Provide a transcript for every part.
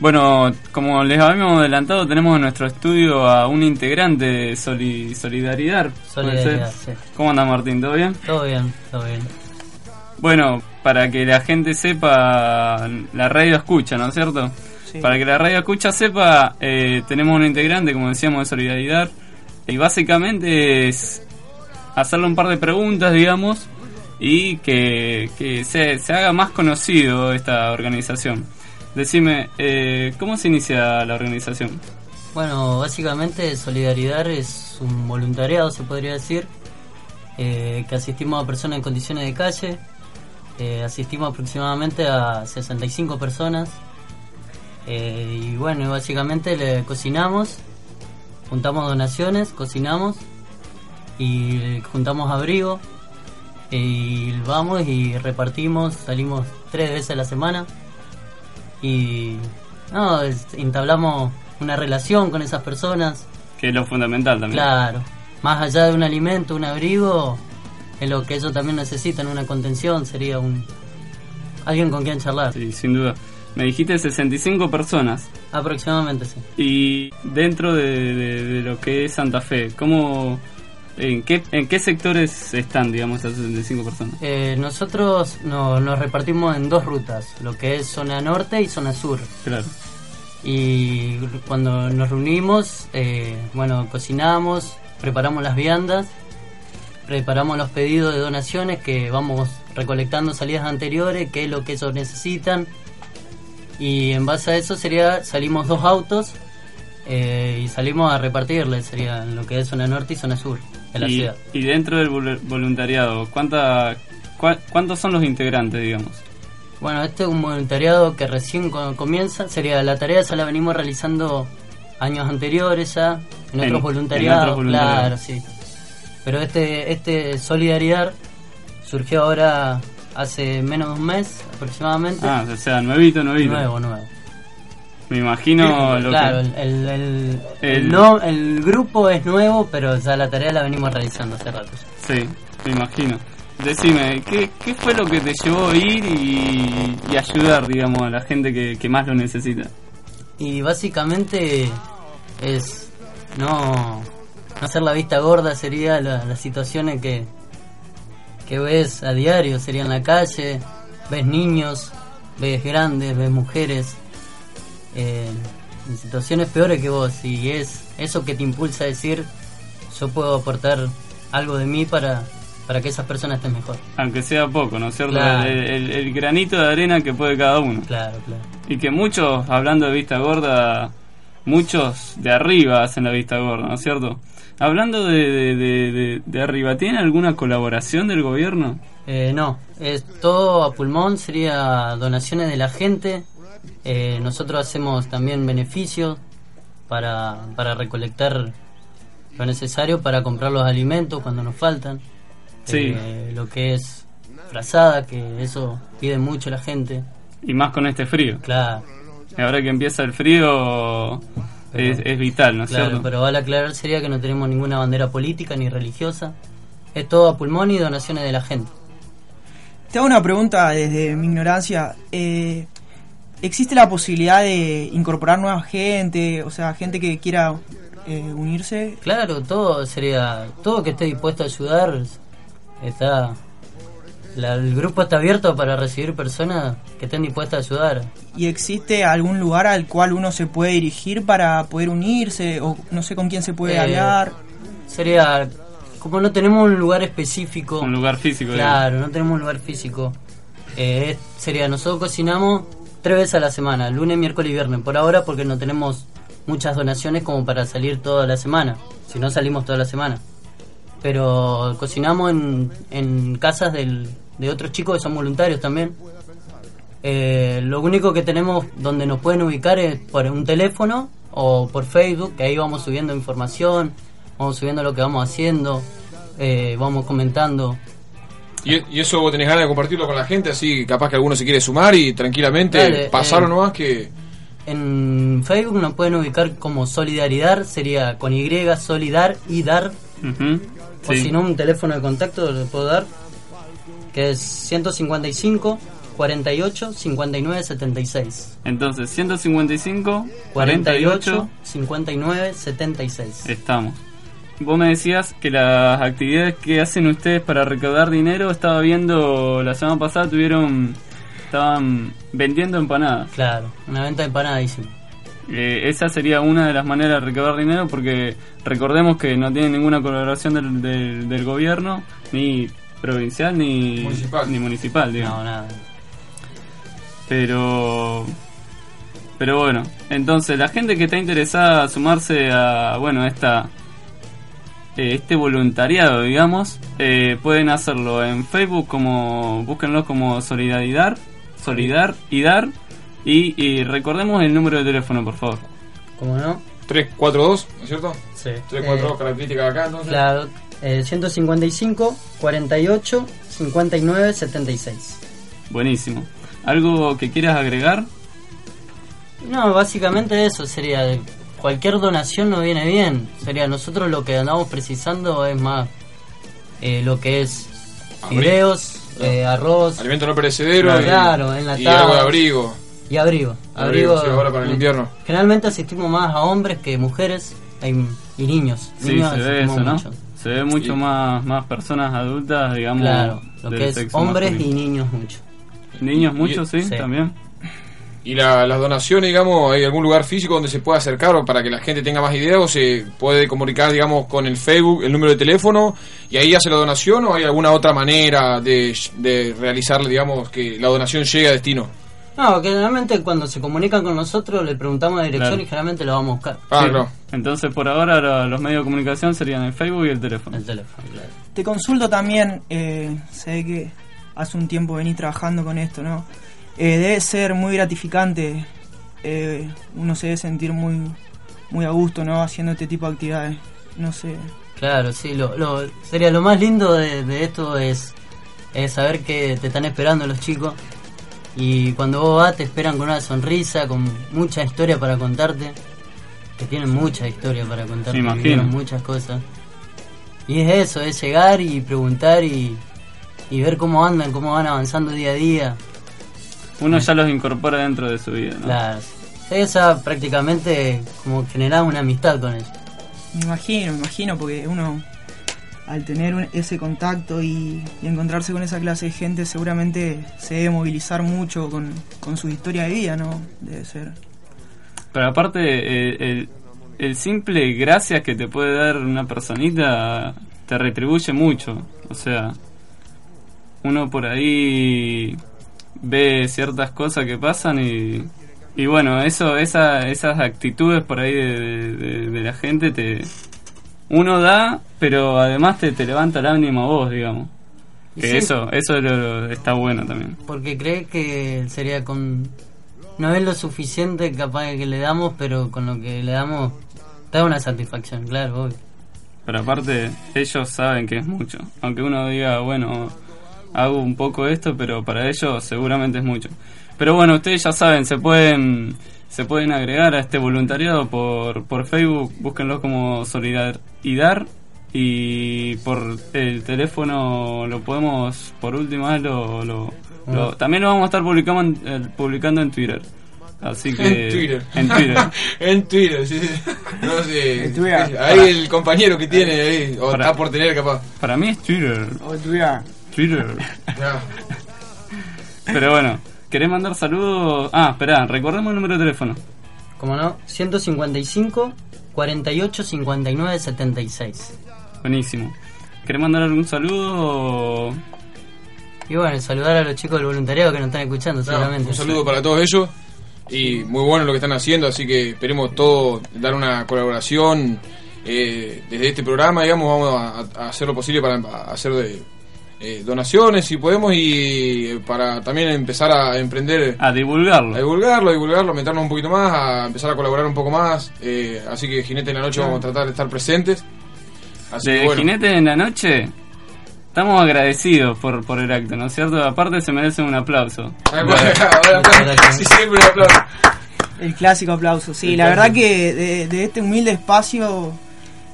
Bueno, como les habíamos adelantado, tenemos en nuestro estudio a un integrante de Solidaridad. Solidaridad, sí. ¿Cómo anda Martín? ¿Todo bien? Todo bien, todo bien. Bueno, para que la gente sepa, la radio escucha, ¿no es cierto? Sí. Para que la radio escucha sepa, eh, tenemos un integrante, como decíamos, de Solidaridad. Y básicamente es hacerle un par de preguntas, digamos, y que, que se, se haga más conocido esta organización. Decime, eh, ¿cómo se inicia la organización? Bueno, básicamente Solidaridad es un voluntariado, se podría decir, eh, que asistimos a personas en condiciones de calle. Eh, asistimos aproximadamente a 65 personas. Eh, y bueno, básicamente le cocinamos, juntamos donaciones, cocinamos y juntamos abrigo. Y vamos y repartimos, salimos tres veces a la semana. Y no, es- entablamos una relación con esas personas. Que es lo fundamental también. Claro, más allá de un alimento, un abrigo, es lo que ellos también necesitan, una contención, sería un alguien con quien charlar. Sí, sin duda. Me dijiste 65 personas. Aproximadamente sí. Y dentro de, de- de lo que es Santa Fe, ¿cómo, en, qué, ¿en qué sectores están, digamos, esas 65 personas? Eh, nosotros no- nos repartimos en dos rutas, lo que es zona norte y zona sur. Claro. Y cuando nos reunimos, eh, bueno, cocinamos, preparamos las viandas, preparamos los pedidos de donaciones que vamos recolectando salidas anteriores, qué es lo que ellos necesitan. Y en base a eso sería salimos dos autos eh, y salimos a repartirles, sería lo que es zona norte y zona sur la y, ciudad. y dentro del vol- voluntariado, ¿cuánta, cua- ¿cuántos son los integrantes, digamos? Bueno, este es un voluntariado que recién co- comienza. Sería la tarea, ya la venimos realizando años anteriores ya, en, En- otros en voluntariados. otros voluntariados. Claro, sí. Pero este, este Solidaridad surgió ahora hace menos de un mes aproximadamente. Ah, o sea, nuevito, nuevito. nuevo, nuevo. Me imagino lo claro, que... el, el, no, el grupo es nuevo, pero ya la tarea la venimos realizando hace rato. Sí, me imagino. Decime, ¿qué, ¿qué fue lo que te llevó a ir y, y ayudar, digamos, a la gente que, que más lo necesita? Y básicamente es no, no hacer la vista gorda sería la- las situaciones que, que ves a diario, sería en la calle, ves niños, ves grandes, ves mujeres, eh, en situaciones peores que vos y es eso que te impulsa a decir yo puedo aportar algo de mí para, para que esas personas estén mejor. Aunque sea poco, ¿no es cierto? Claro. El, el- el granito de arena que puede cada uno. Claro, claro. Y que muchos, hablando de vista gorda, muchos de arriba hacen la vista gorda, ¿no es cierto? Hablando de, de, de, arriba, ¿tiene alguna colaboración del gobierno? Eh, no, es todo a pulmón, sería donaciones de la gente. Eh, nosotros hacemos también beneficios para, para recolectar lo necesario para comprar los alimentos cuando nos faltan. Sí. Eh, lo que es frazada, que eso pide mucho la gente. Y más con este frío. Claro, Y ahora que empieza el frío es, es vital, ¿no es claro, cierto? pero vale aclarar sería que no tenemos ninguna bandera política ni religiosa. Es todo a pulmón y donaciones de la gente. Te hago una pregunta desde mi ignorancia. Eh, ¿Existe la posibilidad de incorporar nueva gente, o sea, gente que quiera eh, unirse? Claro, todo sería, todo que esté dispuesto a ayudar, está, la- el grupo está abierto para recibir personas que estén dispuestas a ayudar. ¿Y existe algún lugar al cual uno se puede dirigir para poder unirse? O no sé con quién se puede Eh, hablar. Sería, como no tenemos un lugar específico, Un lugar físico. digamos. claro, no tenemos un lugar físico, eh, sería, nosotros cocinamos tres veces a la semana, lunes, miércoles y viernes, por ahora porque no tenemos muchas donaciones como para salir toda la semana, si no salimos toda la semana. Pero cocinamos en, en casas del, de otros chicos que son voluntarios también. Eh, lo único que tenemos donde nos pueden ubicar es por un teléfono o por Facebook, que ahí vamos subiendo información, vamos subiendo lo que vamos haciendo, eh, vamos comentando. Y, y eso vos tenés ganas de compartirlo con la gente, así capaz que alguno se quiere sumar y tranquilamente Dale, pasaron eh, nomás que... En Facebook nos pueden ubicar como Solidaridad, sería con Y, Solidar y Dar. O sí. si no, un teléfono de contacto le puedo dar, que es 155 48 59 76. Entonces, 155, 48 48, 59 76. estamos. Vos me decías que las actividades que hacen ustedes para recaudar dinero, estaba viendo la semana pasada, tuvieron, estaban vendiendo empanadas. Claro, una venta de empanadísima. Eh, esa sería una de las maneras de recaudar dinero porque recordemos que no tiene ninguna colaboración del, del, del gobierno, ni provincial ni Municipal. ni municipal digamos. No, nada. Pero pero bueno, entonces la gente que está interesada a sumarse a bueno esta este voluntariado, digamos, eh, pueden hacerlo en Facebook como búsquenlo como Solidaridad, Solidar y Dar y, y recordemos el número de teléfono, por favor. ¿Cómo no? 342, ¿no es cierto? Sí. 342 características acá, entonces. Claro, eh, 155 48 59 76. Buenísimo. ¿Algo que quieras agregar? No, básicamente eso sería. de- Cualquier donación nos viene bien. Sería nosotros lo que andamos precisando es más eh, lo que es fideos, eh, arroz Alimento no perecedero y, Claro, y algo de abrigo. y abrigo. Abrigo, sí, ahora para el invierno. Generalmente asistimos más a hombres que mujeres hay- y niños. Sí, Niños se ve eso, ¿no? mucho. Se ve mucho Sí. más, más personas adultas, digamos. Claro, lo que es hombres y niños mucho. Niños muchos, sí, Sí. también. Y la- las donaciones, digamos, ¿hay algún lugar físico donde se pueda acercar o para que la gente tenga más ideas o se puede comunicar, digamos, con el Facebook, el número de teléfono y ahí hace la donación o hay alguna otra manera de, de realizar, digamos, que la donación llegue a destino? No, que generalmente cuando se comunican con nosotros le preguntamos la dirección Claro. y generalmente lo vamos a buscar. Ah, Sí. claro. Entonces, por ahora, lo- los medios de comunicación serían el Facebook y el teléfono. El teléfono, claro. Te consulto también, eh, sé que hace un tiempo venís trabajando con esto, ¿no? Eh, debe ser muy gratificante, eh, uno se debe sentir muy, muy a gusto, ¿no? Haciendo este tipo de actividades, no sé. Claro, sí, lo, lo- sería lo más lindo de, de esto es, es saber que te están esperando los chicos y cuando vos vas te esperan con una sonrisa, con mucha historia para contarte, que tienen mucha historia para contarte, Me imagino. muchas cosas. Y es eso, es llegar y preguntar y, y ver cómo andan, cómo van avanzando día a día. Uno ya los incorpora dentro de su vida, ¿no? Claro, esa prácticamente como generar una amistad con ellos. Me imagino, me imagino, porque uno al tener un- ese contacto y, y encontrarse con esa clase de gente seguramente se debe movilizar mucho con, con su historia de vida, ¿no? Debe ser. Pero aparte, eh, el, el simple gracias que te puede dar una personita te retribuye mucho. O sea, uno por ahí ve ciertas cosas que pasan y, y bueno, eso, esa, esas actitudes por ahí de, de- de la gente te... Uno da, pero además te, te levanta el ánimo a vos, digamos. Que sí. eso, eso es lo- está bueno también. Porque cree que sería con... No es lo suficiente capaz que le damos, pero con lo que le damos da una satisfacción, claro, obvio. Pero aparte, ellos saben que es mucho. Aunque uno diga, bueno, hago un poco esto, pero para ellos seguramente es mucho. Pero bueno, ustedes ya saben, se pueden se pueden agregar a este voluntariado por, por Facebook, búsquenlo como Solidaridad y por el teléfono lo podemos, por última vez, lo, lo- lo- también lo vamos a estar publicando en, eh, publicando en Twitter. Así que... En Twitter. En Twitter. en Twitter, sí. sí. No sé. En Twitter. Ahí el compañero que tiene ahí, o Para- está por tener capaz. Para mí es Twitter. O tuviera- Twitter. Pero bueno, ¿querés mandar saludos? Ah, esperá, recordemos el número de teléfono. Como no, 155 48 59 76. Buenísimo. ¿Querés mandar algún saludo? Y bueno, saludar a los chicos del voluntariado que nos están escuchando, No, seguramente. un saludo para todos ellos y muy bueno lo que están haciendo, así que esperemos todos dar una colaboración eh, desde este programa, digamos, vamos a, a hacer lo posible para hacer de, eh, donaciones si podemos y eh, para también empezar a emprender A divulgarlo. a divulgarlo, a divulgarlo, meternos un poquito más, a empezar a colaborar un poco más. eh, así que Jinete en la Noche vamos a tratar de estar presentes. Así de que bueno, Jinete en la Noche, estamos agradecidos por, por el acto, ¿no es cierto? Aparte se merecen un aplauso. Ay, bueno, ahora, gracias. sí, siempre un aplauso. El clásico aplauso. Sí, El la clásico. verdad que de, de este humilde espacio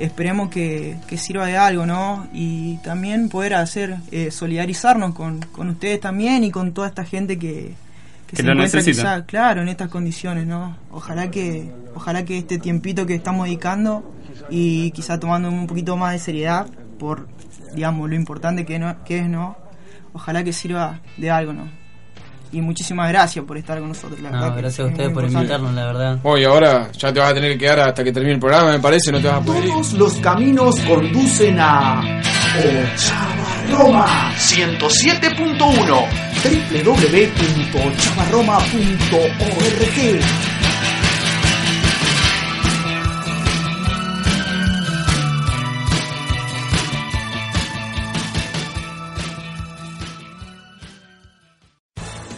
esperemos que, que sirva de algo, ¿no? Y también poder hacer, eh, solidarizarnos con, con ustedes también y con toda esta gente que, Que lo encuentra necesita. quizá, claro, en estas condiciones, ¿no? Ojalá que, ojalá que este tiempito que estamos dedicando y quizá tomando un poquito más de seriedad por, digamos, lo importante que, no, que es, ¿no? Ojalá que sirva de algo, ¿no? Y muchísimas gracias por estar con nosotros, la verdad. No, que gracias a es ustedes por invitarnos, la verdad. Bueno, y ahora ya te vas a tener que quedar hasta que termine el programa, me parece, no te vas a poder ir. Todos los caminos conducen a Ochavarroma 107.1 www.ochavarroma.org